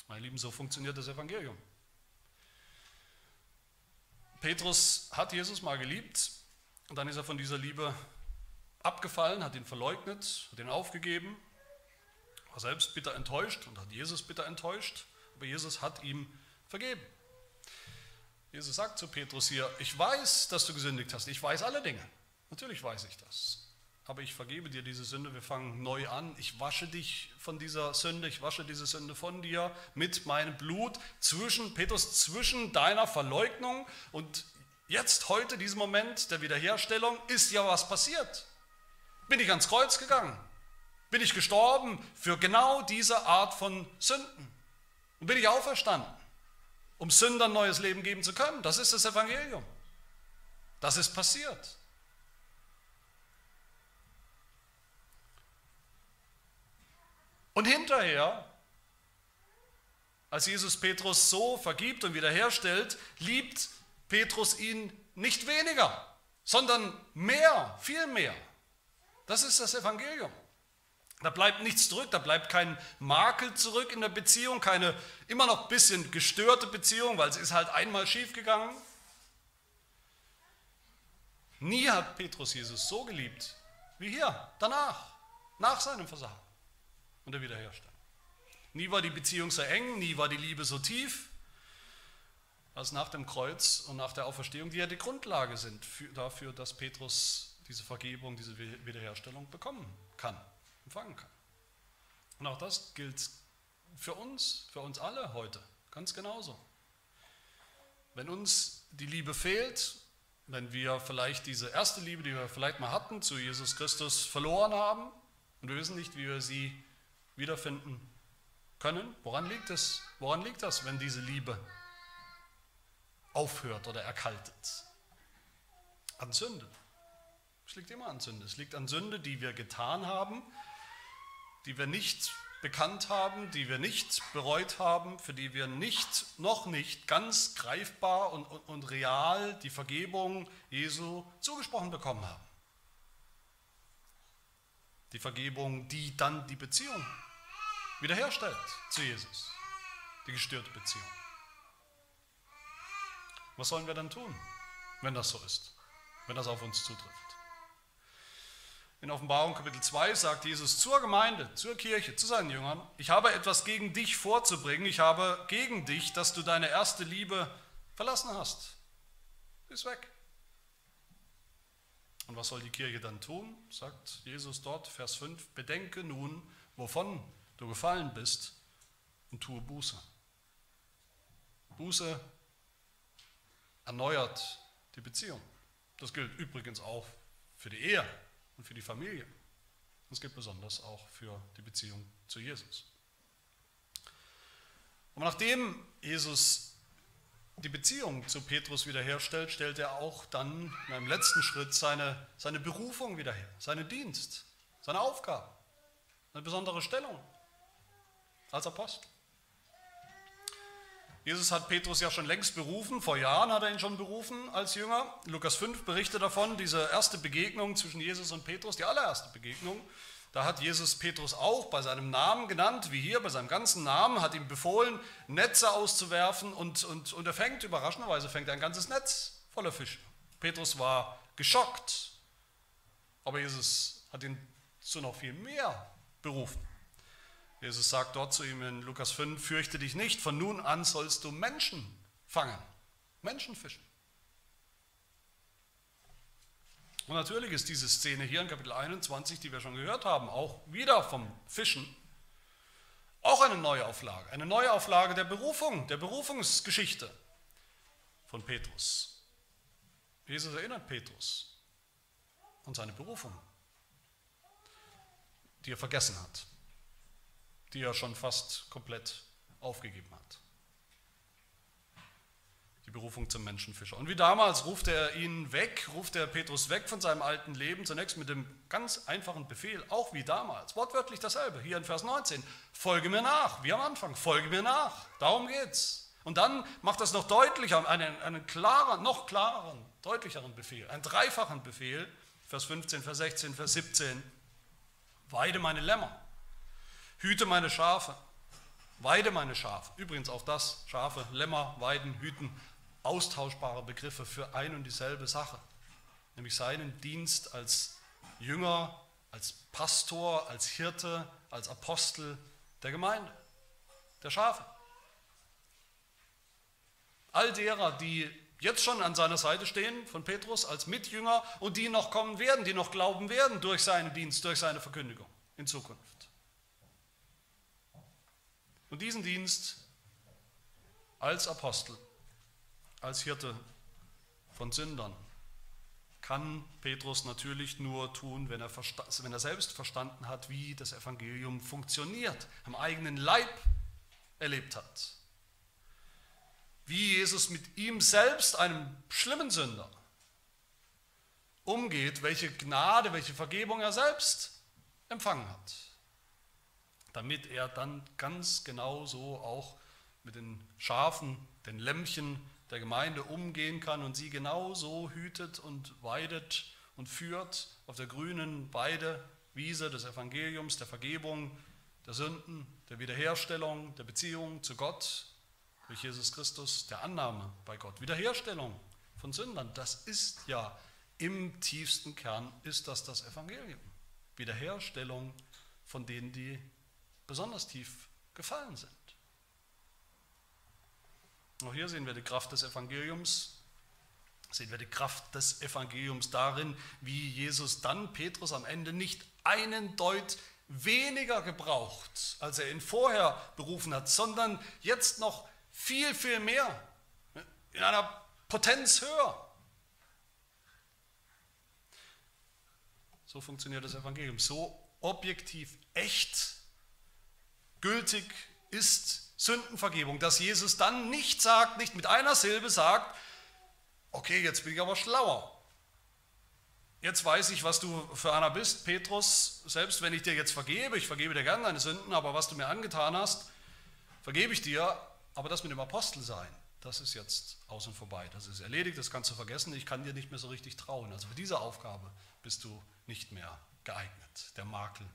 Meine Lieben, so funktioniert das Evangelium. Petrus hat Jesus mal geliebt und dann ist er von dieser Liebe abgefallen, hat ihn verleugnet, hat ihn aufgegeben, war selbst bitter enttäuscht und hat Jesus bitter enttäuscht, aber Jesus hat ihm vergeben. Jesus sagt zu Petrus hier, ich weiß, dass du gesündigt hast, ich weiß alle Dinge. Natürlich weiß ich das aber ich vergebe dir diese Sünde, wir fangen neu an. Ich wasche dich von dieser Sünde, ich wasche diese Sünde von dir mit meinem Blut zwischen, Petrus, zwischen deiner Verleugnung und jetzt, heute, diesem Moment der Wiederherstellung, ist ja was passiert. Bin ich ans Kreuz gegangen? Bin ich gestorben für genau diese Art von Sünden? Und bin ich auferstanden, um Sündern neues Leben geben zu können? Das ist das Evangelium. Das ist passiert. Und hinterher, als Jesus Petrus so vergibt und wiederherstellt, liebt Petrus ihn nicht weniger, sondern mehr, viel mehr. Das ist das Evangelium. Da bleibt nichts zurück, da bleibt kein Makel zurück in der Beziehung, keine immer noch ein bisschen gestörte Beziehung, weil es ist halt einmal schiefgegangen. Nie hat Petrus Jesus so geliebt wie hier, danach, nach seinem Versagen und der Wiederherstellung. Nie war die Beziehung so eng, nie war die Liebe so tief, als nach dem Kreuz und nach der Auferstehung, die ja die Grundlage sind für, dafür, dass Petrus diese Vergebung, diese Wiederherstellung bekommen kann, empfangen kann. Und auch das gilt für uns, für uns alle heute, ganz genauso. Wenn uns die Liebe fehlt, wenn wir vielleicht diese erste Liebe, die wir vielleicht mal hatten, zu Jesus Christus verloren haben und wir wissen nicht, wie wir sie wiederfinden können. Woran liegt es? Woran liegt das, wenn diese Liebe aufhört oder erkaltet? An Sünde. Es liegt immer an Sünde. Es liegt an Sünde, die wir getan haben, die wir nicht bekannt haben, die wir nicht bereut haben, für die wir nicht, noch nicht ganz greifbar und, und, und real die Vergebung Jesu zugesprochen bekommen haben. Die Vergebung, die dann die Beziehung wiederherstellt zu Jesus, die gestörte Beziehung. Was sollen wir dann tun, wenn das so ist, wenn das auf uns zutrifft? In Offenbarung Kapitel 2 sagt Jesus zur Gemeinde, zur Kirche, zu seinen Jüngern, ich habe etwas gegen dich vorzubringen, ich habe gegen dich, dass du deine erste Liebe verlassen hast. Ist weg. Und was soll die Kirche dann tun? Sagt Jesus dort, Vers 5, bedenke nun, wovon du gefallen bist und tue Buße. Buße erneuert die Beziehung. Das gilt übrigens auch für die Ehe und für die Familie. Das gilt besonders auch für die Beziehung zu Jesus. Und nachdem Jesus die Beziehung zu Petrus wiederherstellt, stellt er auch dann in einem letzten Schritt seine, seine Berufung wieder her, seinen Dienst, seine Aufgabe, eine besondere Stellung als Apostel. Jesus hat Petrus ja schon längst berufen, vor Jahren hat er ihn schon berufen als Jünger. Lukas 5 berichtet davon, diese erste Begegnung zwischen Jesus und Petrus, die allererste Begegnung. Da hat Jesus Petrus auch bei seinem Namen genannt, wie hier, bei seinem ganzen Namen, hat ihm befohlen, Netze auszuwerfen und, und, und er fängt, überraschenderweise fängt er ein ganzes Netz voller Fische. Petrus war geschockt, aber Jesus hat ihn zu noch viel mehr berufen. Jesus sagt dort zu ihm in Lukas 5, fürchte dich nicht, von nun an sollst du Menschen fangen, Menschen fischen. Und natürlich ist diese Szene hier in Kapitel 21, die wir schon gehört haben, auch wieder vom Fischen, auch eine Neuauflage, eine Neuauflage der Berufung, der Berufungsgeschichte von Petrus. Jesus erinnert Petrus an seine Berufung, die er vergessen hat die er schon fast komplett aufgegeben hat. Die Berufung zum Menschenfischer. Und wie damals ruft er ihn weg, ruft er Petrus weg von seinem alten Leben, zunächst mit dem ganz einfachen Befehl, auch wie damals, wortwörtlich dasselbe, hier in Vers 19, folge mir nach, wie am Anfang, folge mir nach, darum geht's. Und dann macht das noch deutlicher, einen, einen klaren, noch klareren, deutlicheren Befehl, einen dreifachen Befehl, Vers 15, Vers 16, Vers 17, weide meine Lämmer. Hüte meine Schafe, weide meine Schafe. Übrigens auch das, Schafe, Lämmer, Weiden, Hüten, austauschbare Begriffe für ein und dieselbe Sache. Nämlich seinen Dienst als Jünger, als Pastor, als Hirte, als Apostel der Gemeinde, der Schafe. All derer, die jetzt schon an seiner Seite stehen von Petrus als Mitjünger und die noch kommen werden, die noch glauben werden durch seinen Dienst, durch seine Verkündigung in Zukunft. Und diesen Dienst als Apostel, als Hirte von Sündern, kann Petrus natürlich nur tun, wenn er, wenn er selbst verstanden hat, wie das Evangelium funktioniert, am eigenen Leib erlebt hat. Wie Jesus mit ihm selbst, einem schlimmen Sünder, umgeht, welche Gnade, welche Vergebung er selbst empfangen hat damit er dann ganz genau so auch mit den Schafen, den Lämmchen der Gemeinde umgehen kann und sie genauso hütet und weidet und führt auf der grünen Weidewiese des Evangeliums, der Vergebung, der Sünden, der Wiederherstellung, der Beziehung zu Gott durch Jesus Christus, der Annahme bei Gott. Wiederherstellung von Sündern, das ist ja im tiefsten Kern ist das das Evangelium. Wiederherstellung von denen, die besonders tief gefallen sind. Auch hier sehen wir die Kraft des Evangeliums, sehen wir die Kraft des Evangeliums darin, wie Jesus dann Petrus am Ende nicht einen Deut weniger gebraucht, als er ihn vorher berufen hat, sondern jetzt noch viel, viel mehr, in einer Potenz höher. So funktioniert das Evangelium, so objektiv echt gültig ist Sündenvergebung, dass Jesus dann nicht sagt, nicht mit einer Silbe sagt, okay, jetzt bin ich aber schlauer. Jetzt weiß ich, was du für einer bist, Petrus, selbst wenn ich dir jetzt vergebe, ich vergebe dir gerne deine Sünden, aber was du mir angetan hast, vergebe ich dir, aber das mit dem Apostel sein, das ist jetzt außen vorbei, das ist erledigt, das kannst du vergessen, ich kann dir nicht mehr so richtig trauen. Also für diese Aufgabe bist du nicht mehr geeignet, der Makel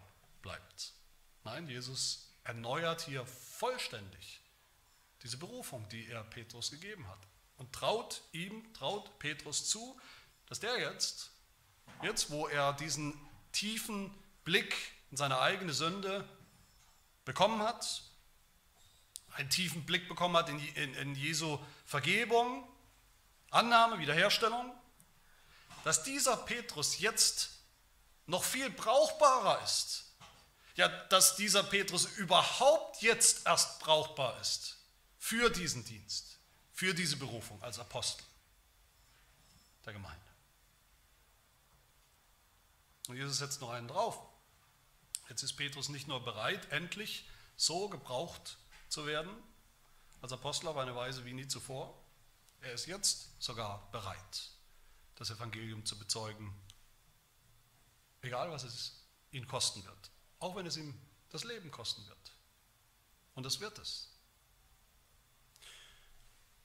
bleibt. Nein, Jesus erneuert hier vollständig diese Berufung, die er Petrus gegeben hat. Und traut ihm, traut Petrus zu, dass der jetzt, jetzt wo er diesen tiefen Blick in seine eigene Sünde bekommen hat, einen tiefen Blick bekommen hat in, in, in Jesu Vergebung, Annahme, Wiederherstellung, dass dieser Petrus jetzt noch viel brauchbarer ist. Ja, dass dieser Petrus überhaupt jetzt erst brauchbar ist für diesen Dienst, für diese Berufung als Apostel der Gemeinde. Und Jesus setzt noch einen drauf. Jetzt ist Petrus nicht nur bereit, endlich so gebraucht zu werden, als Apostel auf eine Weise wie nie zuvor, er ist jetzt sogar bereit, das Evangelium zu bezeugen, egal was es ihn kosten wird, auch wenn es ihm das Leben kosten wird. Und das wird es.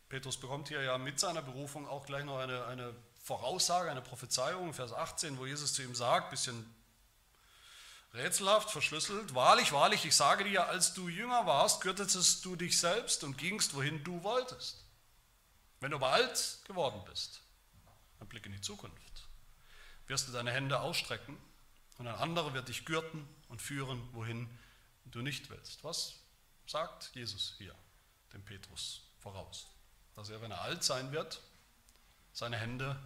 Petrus bekommt hier ja mit seiner Berufung auch gleich noch eine, eine Voraussage, eine Prophezeiung, Vers 18, wo Jesus zu ihm sagt, bisschen rätselhaft, verschlüsselt, wahrlich, wahrlich, ich sage dir, als du jünger warst, gürtetest du dich selbst und gingst, wohin du wolltest. Wenn du aber alt geworden bist, ein Blick in die Zukunft, wirst du deine Hände ausstrecken und ein anderer wird dich gürten und führen, wohin du nicht willst. Was sagt Jesus hier dem Petrus voraus? Dass er, wenn er alt sein wird, seine Hände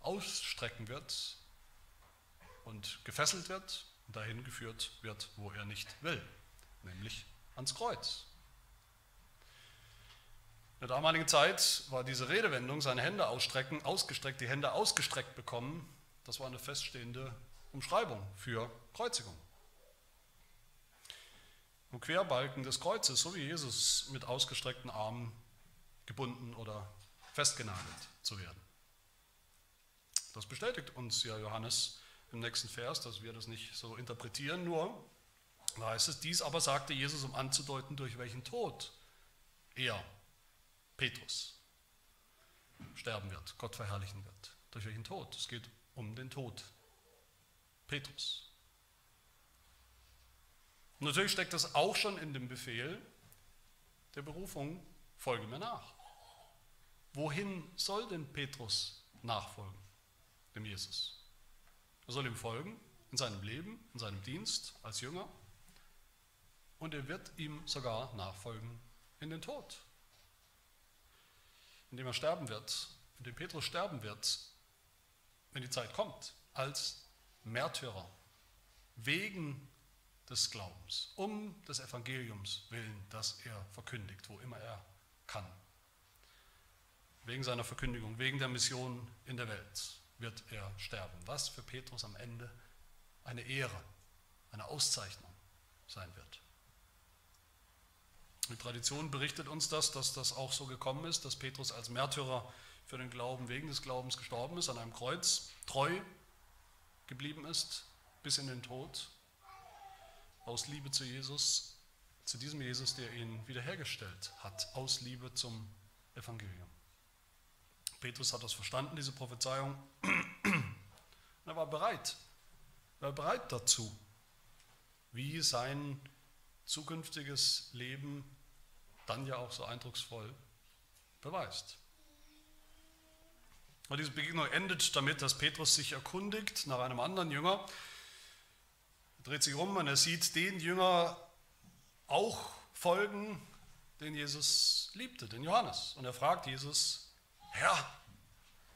ausstrecken wird und gefesselt wird und dahin geführt wird, wo er nicht will, nämlich ans Kreuz. In der damaligen Zeit war diese Redewendung, seine Hände ausstrecken, ausgestreckt, die Hände ausgestreckt bekommen, das war eine feststehende Umschreibung für Kreuzigung. Im Querbalken des Kreuzes, so wie Jesus mit ausgestreckten Armen gebunden oder festgenagelt zu werden. Das bestätigt uns ja Johannes im nächsten Vers, dass wir das nicht so interpretieren, nur da heißt es, dies aber sagte Jesus, um anzudeuten, durch welchen Tod er, Petrus, sterben wird, Gott verherrlichen wird. Durch welchen Tod? Es geht um den Tod. Petrus. Und natürlich steckt das auch schon in dem Befehl der Berufung, folge mir nach. Wohin soll denn Petrus nachfolgen? dem Jesus. Er soll ihm folgen in seinem Leben, in seinem Dienst als Jünger und er wird ihm sogar nachfolgen in den Tod, indem er sterben wird, indem Petrus sterben wird, wenn die Zeit kommt, als Märtyrer, wegen des Glaubens, um des Evangeliums willen, das er verkündigt, wo immer er kann. Wegen seiner Verkündigung, wegen der Mission in der Welt wird er sterben. Was für Petrus am Ende eine Ehre, eine Auszeichnung sein wird. Die Tradition berichtet uns das, dass das auch so gekommen ist, dass Petrus als Märtyrer für den Glauben, wegen des Glaubens gestorben ist, an einem Kreuz treu geblieben ist, bis in den Tod, aus Liebe zu Jesus, zu diesem Jesus, der ihn wiederhergestellt hat, aus Liebe zum Evangelium. Petrus hat das verstanden, diese Prophezeiung. Und er war bereit. Er war bereit dazu, wie sein zukünftiges Leben dann ja auch so eindrucksvoll beweist. Und diese Begegnung endet damit, dass Petrus sich erkundigt nach einem anderen Jünger. Dreht sich um und er sieht den Jünger auch folgen, den Jesus liebte, den Johannes. Und er fragt Jesus, Herr,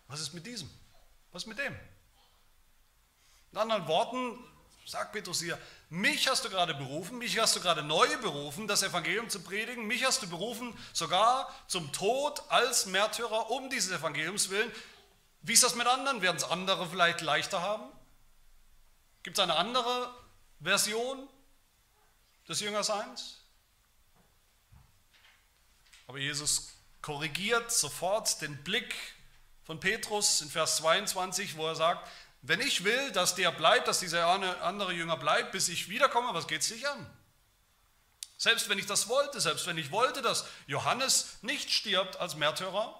was ist mit diesem? Was ist mit dem? In anderen Worten sagt Petrus hier, mich hast du gerade berufen, mich hast du gerade neu berufen, das Evangelium zu predigen, mich hast du berufen sogar zum Tod als Märtyrer um dieses Evangeliums willen. Wie ist das mit anderen? Werden es andere vielleicht leichter haben? Gibt es eine andere Version des Jüngerseins? Aber Jesus korrigiert sofort den Blick von Petrus in Vers 22, wo er sagt, wenn ich will, dass der bleibt, dass dieser andere Jünger bleibt, bis ich wiederkomme, was geht es dich an? Selbst wenn ich das wollte, selbst wenn ich wollte, dass Johannes nicht stirbt als Märtyrer,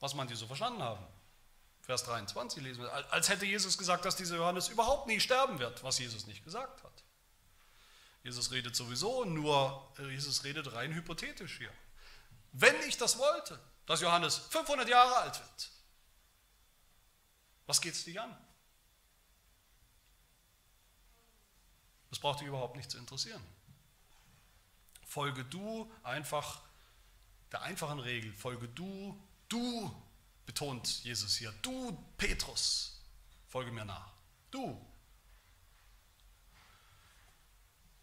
was man die so verstanden haben. Vers 23 lesen wir, als hätte Jesus gesagt, dass dieser Johannes überhaupt nie sterben wird, was Jesus nicht gesagt hat. Jesus redet sowieso nur, Jesus redet rein hypothetisch hier wenn ich das wollte, dass Johannes 500 Jahre alt wird. Was geht es dich an? Das braucht dich überhaupt nicht zu interessieren. Folge du einfach der einfachen Regel, folge du, du betont Jesus hier. Du, Petrus, folge mir nach. Du.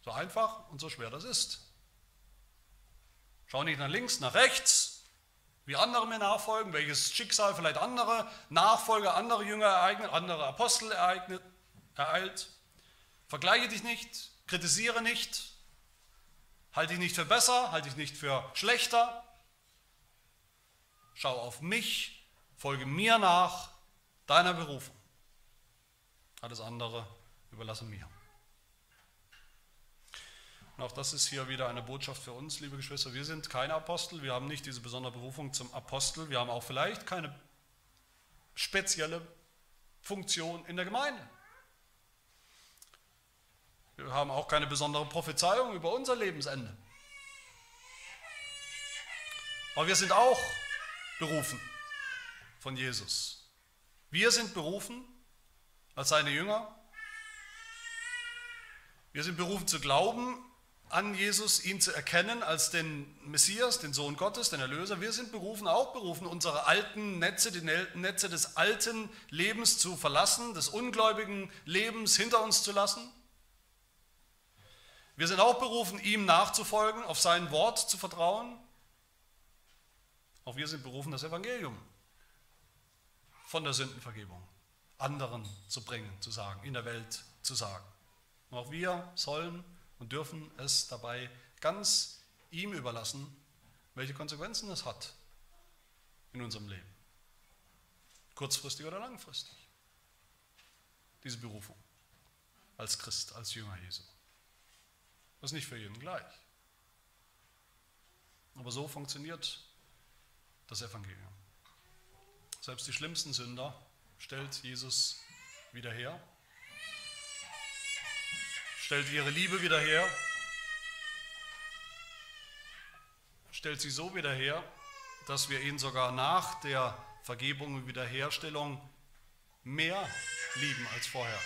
So einfach und so schwer das ist. Schau nicht nach links, nach rechts, wie andere mir nachfolgen, welches Schicksal vielleicht andere Nachfolger, andere Jünger ereignet, andere Apostel ereignet, ereilt. Vergleiche dich nicht, kritisiere nicht, halte dich nicht für besser, halte dich nicht für schlechter. Schau auf mich, folge mir nach, deiner Berufung. Alles andere überlasse mir. Und auch das ist hier wieder eine Botschaft für uns, liebe Geschwister. Wir sind keine Apostel, wir haben nicht diese besondere Berufung zum Apostel, wir haben auch vielleicht keine spezielle Funktion in der Gemeinde. Wir haben auch keine besondere Prophezeiung über unser Lebensende. Aber wir sind auch berufen von Jesus. Wir sind berufen als seine Jünger. Wir sind berufen zu glauben an Jesus, ihn zu erkennen als den Messias, den Sohn Gottes, den Erlöser. Wir sind berufen, auch berufen, unsere alten Netze, die Netze des alten Lebens zu verlassen, des ungläubigen Lebens hinter uns zu lassen. Wir sind auch berufen, ihm nachzufolgen, auf sein Wort zu vertrauen. Auch wir sind berufen, das Evangelium von der Sündenvergebung anderen zu bringen, zu sagen, in der Welt zu sagen. Und auch wir sollen und dürfen es dabei ganz ihm überlassen, welche Konsequenzen es hat in unserem Leben. Kurzfristig oder langfristig. Diese Berufung als Christ, als Jünger Jesu. Das ist nicht für jeden gleich. Aber so funktioniert das Evangelium. Selbst die schlimmsten Sünder stellt Jesus wieder her stellt ihre Liebe wieder her, stellt sie so wieder her, dass wir ihn sogar nach der Vergebung und Wiederherstellung mehr lieben als vorher.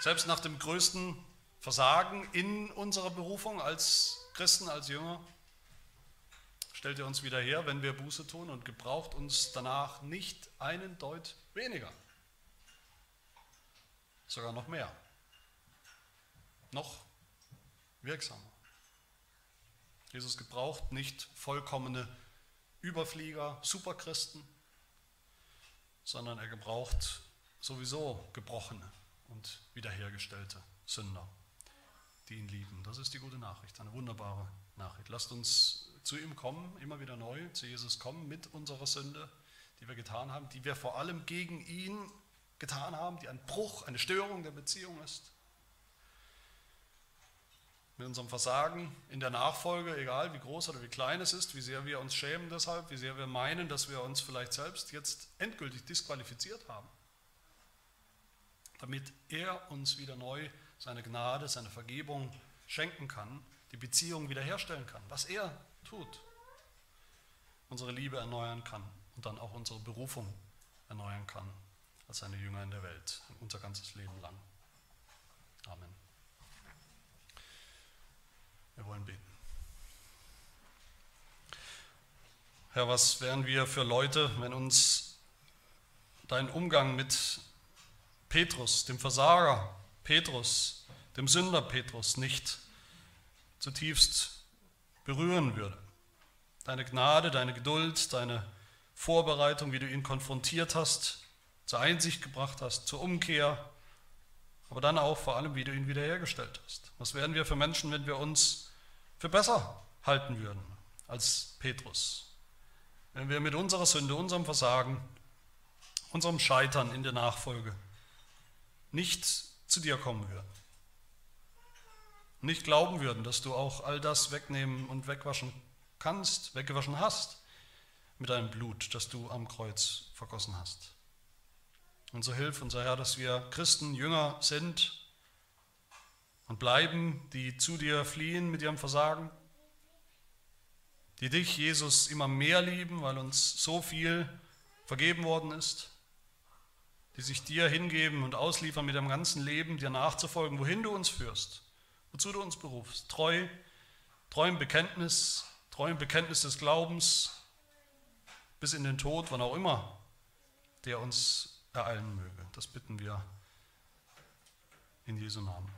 Selbst nach dem größten Versagen in unserer Berufung als Christen, als Jünger, stellt er uns wieder her, wenn wir Buße tun und gebraucht uns danach nicht einen Deut weniger sogar noch mehr, noch wirksamer. Jesus gebraucht nicht vollkommene Überflieger, Superchristen, sondern er gebraucht sowieso gebrochene und wiederhergestellte Sünder, die ihn lieben. Das ist die gute Nachricht, eine wunderbare Nachricht. Lasst uns zu ihm kommen, immer wieder neu, zu Jesus kommen mit unserer Sünde, die wir getan haben, die wir vor allem gegen ihn getan haben, die ein Bruch, eine Störung der Beziehung ist. Mit unserem Versagen in der Nachfolge, egal wie groß oder wie klein es ist, wie sehr wir uns schämen deshalb, wie sehr wir meinen, dass wir uns vielleicht selbst jetzt endgültig disqualifiziert haben, damit er uns wieder neu seine Gnade, seine Vergebung schenken kann, die Beziehung wiederherstellen kann, was er tut, unsere Liebe erneuern kann und dann auch unsere Berufung erneuern kann als seine Jünger in der Welt, unser ganzes Leben lang. Amen. Wir wollen beten. Herr, was wären wir für Leute, wenn uns dein Umgang mit Petrus, dem Versager Petrus, dem Sünder Petrus nicht zutiefst berühren würde? Deine Gnade, deine Geduld, deine Vorbereitung, wie du ihn konfrontiert hast, zur Einsicht gebracht hast, zur Umkehr, aber dann auch vor allem, wie du ihn wiederhergestellt hast. Was wären wir für Menschen, wenn wir uns für besser halten würden als Petrus? Wenn wir mit unserer Sünde, unserem Versagen, unserem Scheitern in der Nachfolge nicht zu dir kommen würden. Nicht glauben würden, dass du auch all das wegnehmen und wegwaschen kannst, weggewaschen hast mit deinem Blut, das du am Kreuz vergossen hast. Und so hilf unser Herr, dass wir Christen, Jünger sind und bleiben, die zu dir fliehen mit ihrem Versagen, die dich, Jesus, immer mehr lieben, weil uns so viel vergeben worden ist, die sich dir hingeben und ausliefern mit ihrem ganzen Leben, dir nachzufolgen, wohin du uns führst, wozu du uns berufst. Treu, treu im Bekenntnis, treu im Bekenntnis des Glaubens, bis in den Tod, wann auch immer der uns ereilen möge. Das bitten wir in Jesu Namen. Amen.